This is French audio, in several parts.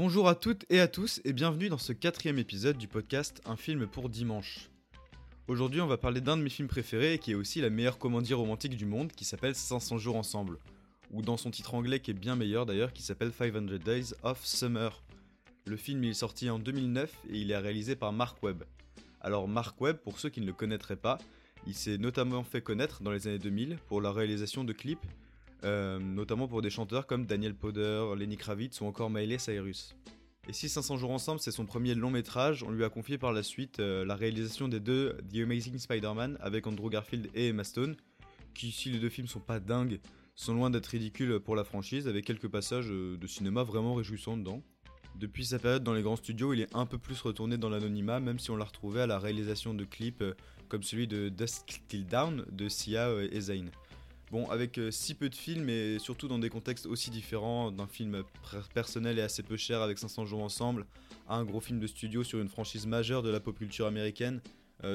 Bonjour à toutes et à tous et bienvenue dans ce quatrième épisode du podcast Un film pour dimanche. Aujourd'hui on va parler d'un de mes films préférés et qui est aussi la meilleure comédie romantique du monde qui s'appelle 500 jours ensemble, ou dans son titre anglais qui est bien meilleur d'ailleurs qui s'appelle 500 Days of Summer. Le film il est sorti en 2009 et il est réalisé par Mark Webb. Alors Mark Webb, pour ceux qui ne le connaîtraient pas, il s'est notamment fait connaître dans les années 2000 pour la réalisation de clips, euh, notamment pour des chanteurs comme Daniel Powder, Lenny Kravitz ou encore Miley Cyrus. Et si 500 jours ensemble c'est son premier long métrage, on lui a confié par la suite euh, la réalisation des deux The Amazing Spider-Man avec Andrew Garfield et Emma Stone, qui si les deux films sont pas dingues, sont loin d'être ridicules pour la franchise, avec quelques passages euh, de cinéma vraiment réjouissants dedans. Depuis sa période dans les grands studios, il est un peu plus retourné dans l'anonymat, même si on l'a retrouvé à la réalisation de clips comme celui de Dusk Till Down de Sia et Zayn. Bon, avec euh, si peu de films et surtout dans des contextes aussi différents, d'un film personnel et assez peu cher avec 500 jours ensemble, à un gros film de studio sur une franchise majeure de la pop culture américaine,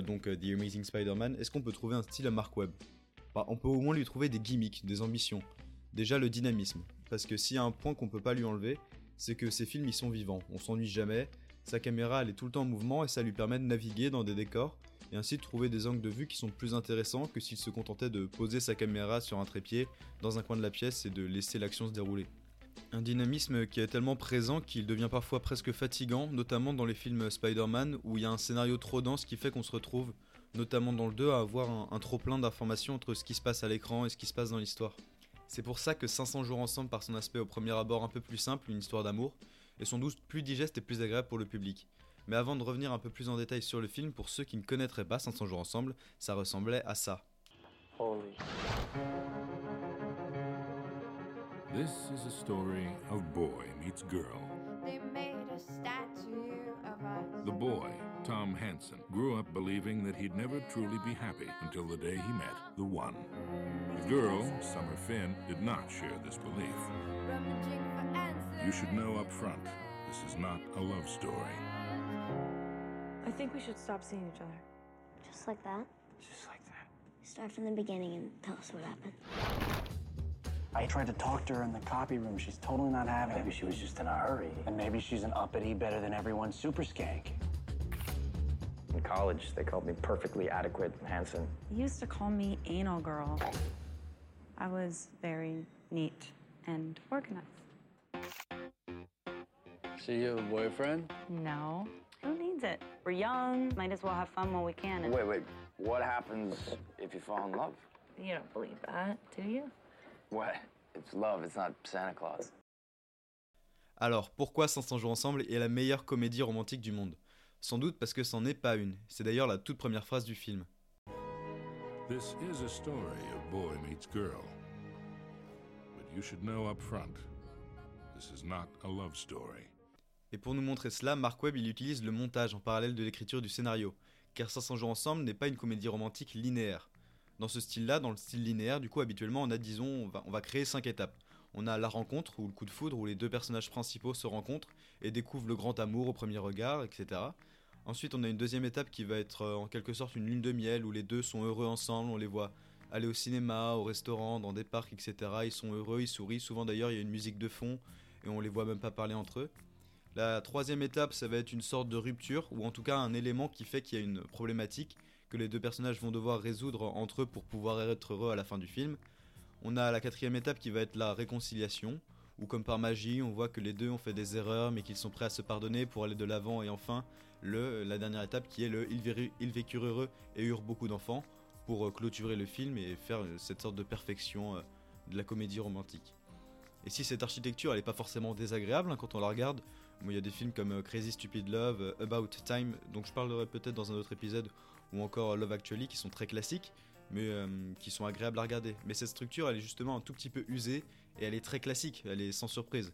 donc The Amazing Spider-Man, est-ce qu'on peut trouver un style à Mark Webb? Bah, On peut au moins lui trouver des gimmicks, des ambitions. Déjà le dynamisme, parce que s'il y a un point qu'on peut pas lui enlever, c'est que ses films ils sont vivants, on s'ennuie jamais, sa caméra elle est tout le temps en mouvement et ça lui permet de naviguer dans des décors et ainsi trouver des angles de vue qui sont plus intéressants que s'il se contentait de poser sa caméra sur un trépied dans un coin de la pièce et de laisser l'action se dérouler. Un dynamisme qui est tellement présent qu'il devient parfois presque fatigant, notamment dans les films Spider-Man où il y a un scénario trop dense qui fait qu'on se retrouve, notamment dans le 2, à avoir un, trop plein d'informations entre ce qui se passe à l'écran et ce qui se passe dans l'histoire. C'est pour ça que 500 jours ensemble par son aspect au premier abord un peu plus simple, une histoire d'amour, et son douce plus digeste et plus agréable pour le public. Mais avant de revenir un peu plus en détail sur le film, pour ceux qui ne connaîtraient pas 500 jours ensemble, ça ressemblait à ça. Holy. This is a story of boy meets girl. They made a statue of us. The boy, Tom Hansen, grew up believing that he'd never truly be happy until the day he met the one. The girl, Summer Finn, did not share this belief. You should know up front, this is not a love story. I think we should stop seeing each other. Just like that? Just like that. Start from the beginning and tell us what happened. I tried to talk to her in the copy room. She's totally not having it. Maybe she was just in a hurry. And maybe she's an uppity, better than everyone super skank. In college, they called me perfectly adequate Hanson. They used to call me anal girl. I was very neat and organized. See you, have a boyfriend? No. It? We're young, might as well have fun while we can. And Wait, wait. What happens if you fall in love? You don't believe that, do you? What? It's love, it's not Santa Claus. Alors, pourquoi 500 jours ensemble est la meilleure comédie romantique du monde? Sans doute parce que c'en est pas une. C'est d'ailleurs la toute première phrase du film. This is a story of boy meets girl. But you should know up front, this is not a love story. Et pour nous montrer cela, Mark Webb il utilise le montage en parallèle de l'écriture du scénario, car 500 jours ensemble n'est pas une comédie romantique linéaire. Dans ce style-là, dans le style linéaire, du coup habituellement on a disons, on va, on va créer 5 étapes. On a la rencontre ou le coup de foudre où les deux personnages principaux se rencontrent et découvrent le grand amour au premier regard, etc. Ensuite on a une deuxième étape qui va être euh, en quelque sorte une lune de miel où les deux sont heureux ensemble, on les voit aller au cinéma, au restaurant, dans des parcs, etc. Ils sont heureux, ils sourient, souvent d'ailleurs il y a une musique de fond et on les voit même pas parler entre eux. La troisième étape, ça va être une sorte de rupture, ou en tout cas un élément qui fait qu'il y a une problématique que les deux personnages vont devoir résoudre entre eux pour pouvoir être heureux à la fin du film. On a la quatrième étape qui va être la réconciliation, où comme par magie, on voit que les deux ont fait des erreurs, mais qu'ils sont prêts à se pardonner pour aller de l'avant. Et enfin, le, la dernière étape qui est le ils, vécurent heureux et eurent beaucoup d'enfants, pour euh, clôturer le film et faire euh, cette sorte de perfection euh, de la comédie romantique. Et si cette architecture elle est pas forcément désagréable hein, quand on la regarde, il y a des films comme euh, Crazy Stupid Love, euh, About Time, dont je parlerai peut-être dans un autre épisode, ou encore euh, Love Actually qui sont très classiques, mais qui sont agréables à regarder. Mais cette structure elle est justement un tout petit peu usée et elle est très classique, elle est sans surprise.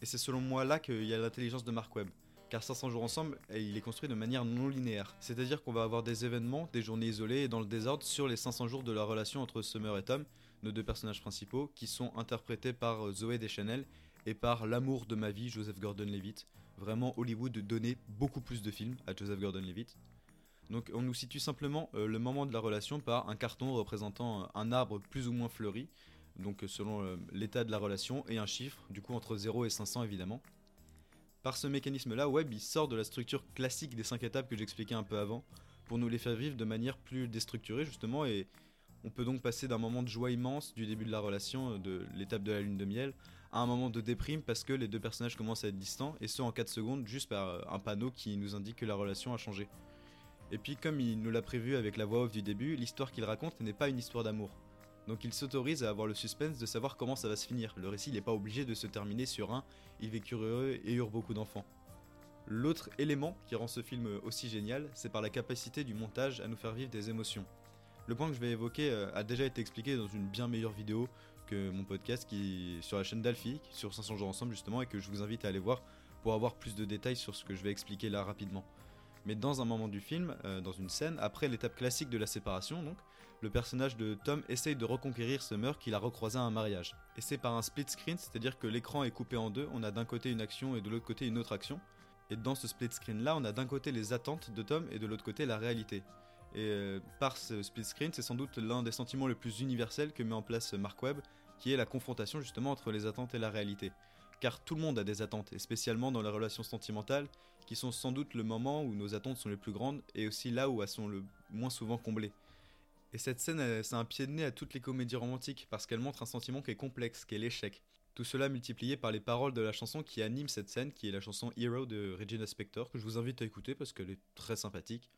Et c'est selon moi là qu'il y a l'intelligence de Mark Webb. Car 500 jours ensemble, il est construit de manière non linéaire. C'est-à-dire qu'on va avoir des événements, des journées isolées et dans le désordre sur les 500 jours de la relation entre Summer et Tom, nos deux personnages principaux, qui sont interprétés par Zoé Deschanel et par l'amour de ma vie, Joseph Gordon-Levitt. Vraiment, Hollywood donnait beaucoup plus de films à Joseph Gordon-Levitt. Donc on nous situe simplement euh, le moment de la relation par un carton représentant euh, un arbre plus ou moins fleuri, donc euh, selon l'état de la relation, et un chiffre, du coup entre 0 et 500 évidemment. Par ce mécanisme-là, Webb sort de la structure classique des 5 étapes que j'expliquais un peu avant, pour nous les faire vivre de manière plus déstructurée justement, et on peut donc passer d'un moment de joie immense du début de la relation, de l'étape de la lune de miel, à un moment de déprime parce que les deux personnages commencent à être distants, et ce en 4 secondes, juste par euh, un panneau qui nous indique que la relation a changé. Et puis comme il nous l'a prévu avec la voix off du début, l'histoire qu'il raconte n'est pas une histoire d'amour. Donc il s'autorise à avoir le suspense de savoir comment ça va se finir. Le récit n'est pas obligé de se terminer sur un « ils vécurent heureux et eurent beaucoup d'enfants ». L'autre élément qui rend ce film aussi génial, c'est par la capacité du montage à nous faire vivre des émotions. Le point que je vais évoquer euh, a déjà été expliqué dans une bien meilleure vidéo que mon podcast qui sur la chaîne d'Alfie, sur 500 jours ensemble justement, et que je vous invite à aller voir pour avoir plus de détails sur ce que je vais expliquer là rapidement. Mais dans un moment du film, euh, dans une scène, après l'étape classique de la séparation, donc, le personnage de Tom essaye de reconquérir Summer qu'il a recroisé à un mariage. Et c'est par un split screen, c'est-à-dire que l'écran est coupé en deux, on a d'un côté une action et de l'autre côté une autre action. Et dans ce split screen là, on a d'un côté les attentes de Tom et de l'autre côté la réalité. Et euh, par ce split screen, c'est sans doute l'un des sentiments les plus universels que met en place Mark Webb, qui est la confrontation justement entre les attentes et la réalité. Car tout le monde a des attentes, et spécialement dans les relations sentimentales, qui sont sans doute le moment où nos attentes sont les plus grandes, et aussi là où elles sont le moins souvent comblées. Et cette scène, c'est un pied de nez à toutes les comédies romantiques, parce qu'elle montre un sentiment qui est complexe, qui est l'échec. Tout cela multiplié par les paroles de la chanson qui anime cette scène, qui est la chanson Hero de Regina Spektor, que je vous invite à écouter parce qu'elle est très sympathique.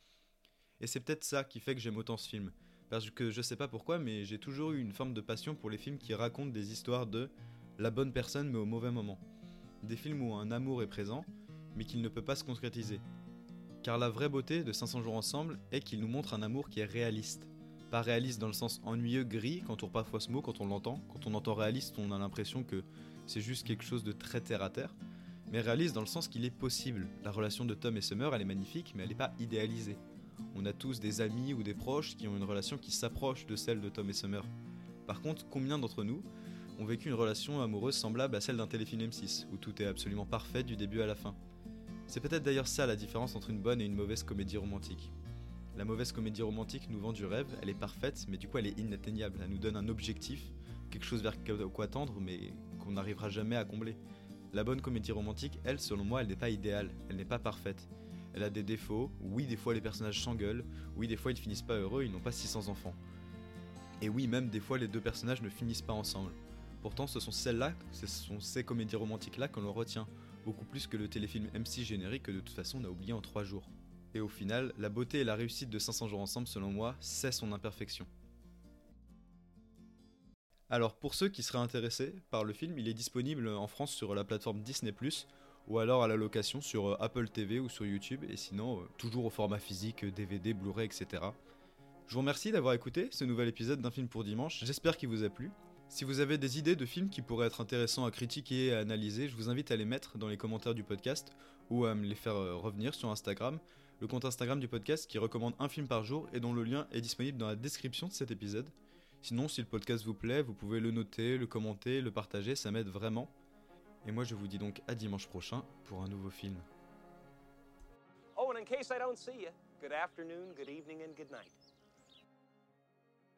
Et c'est peut-être ça qui fait que j'aime autant ce film. Parce que je sais pas pourquoi, mais j'ai toujours eu une forme de passion pour les films qui racontent des histoires de la bonne personne mais au mauvais moment. Des films où un amour est présent, mais qu'il ne peut pas se concrétiser. Car la vraie beauté de 500 jours ensemble est qu'il nous montre un amour qui est réaliste. Pas réaliste dans le sens ennuyeux, gris, quand on parfois ce mot, quand on l'entend. Quand on entend réaliste, on a l'impression que c'est juste quelque chose de très terre à terre. Mais réaliste dans le sens qu'il est possible. La relation de Tom et Summer, elle est magnifique, mais elle n'est pas idéalisée. On a tous des amis ou des proches qui ont une relation qui s'approche de celle de Tom et Summer. Par contre, combien d'entre nous ont vécu une relation amoureuse semblable à celle d'un téléfilm M6, où tout est absolument parfait du début à la fin? C'est peut-être d'ailleurs ça la différence entre une bonne et une mauvaise comédie romantique. La mauvaise comédie romantique nous vend du rêve, elle est parfaite, mais du coup elle est inatteignable. Elle nous donne un objectif, quelque chose vers quoi tendre, mais qu'on n'arrivera jamais à combler. La bonne comédie romantique, elle, selon moi, elle n'est pas idéale, elle n'est pas parfaite. Elle a des défauts, oui, des fois les personnages s'engueulent, oui, des fois ils ne finissent pas heureux, ils n'ont pas 600 enfants. Et oui, même des fois les deux personnages ne finissent pas ensemble. Pourtant, ce sont celles-là, ce sont ces comédies romantiques-là qu'on l'on retient, beaucoup plus que le téléfilm MC générique que de toute façon on a oublié en 3 jours. Et au final, la beauté et la réussite de 500 jours ensemble, selon moi, c'est son imperfection. Alors, pour ceux qui seraient intéressés par le film, il est disponible en France sur la plateforme Disney+, ou alors à la location sur euh, Apple TV ou sur YouTube, et sinon, euh, toujours au format physique, DVD, Blu-ray, etc. Je vous remercie d'avoir écouté ce nouvel épisode d'un film pour dimanche, j'espère qu'il vous a plu. Si vous avez des idées de films qui pourraient être intéressants à critiquer et à analyser, je vous invite à les mettre dans les commentaires du podcast ou à me les faire euh, revenir sur Instagram, le compte Instagram du podcast qui recommande un film par jour et dont le lien est disponible dans la description de cet épisode. Sinon, si le podcast vous plaît, vous pouvez le noter, le commenter, le partager, ça m'aide vraiment. Et moi, je vous dis donc à dimanche prochain pour un nouveau film. Oh, and in case I don't see you, good afternoon, good evening, and good night.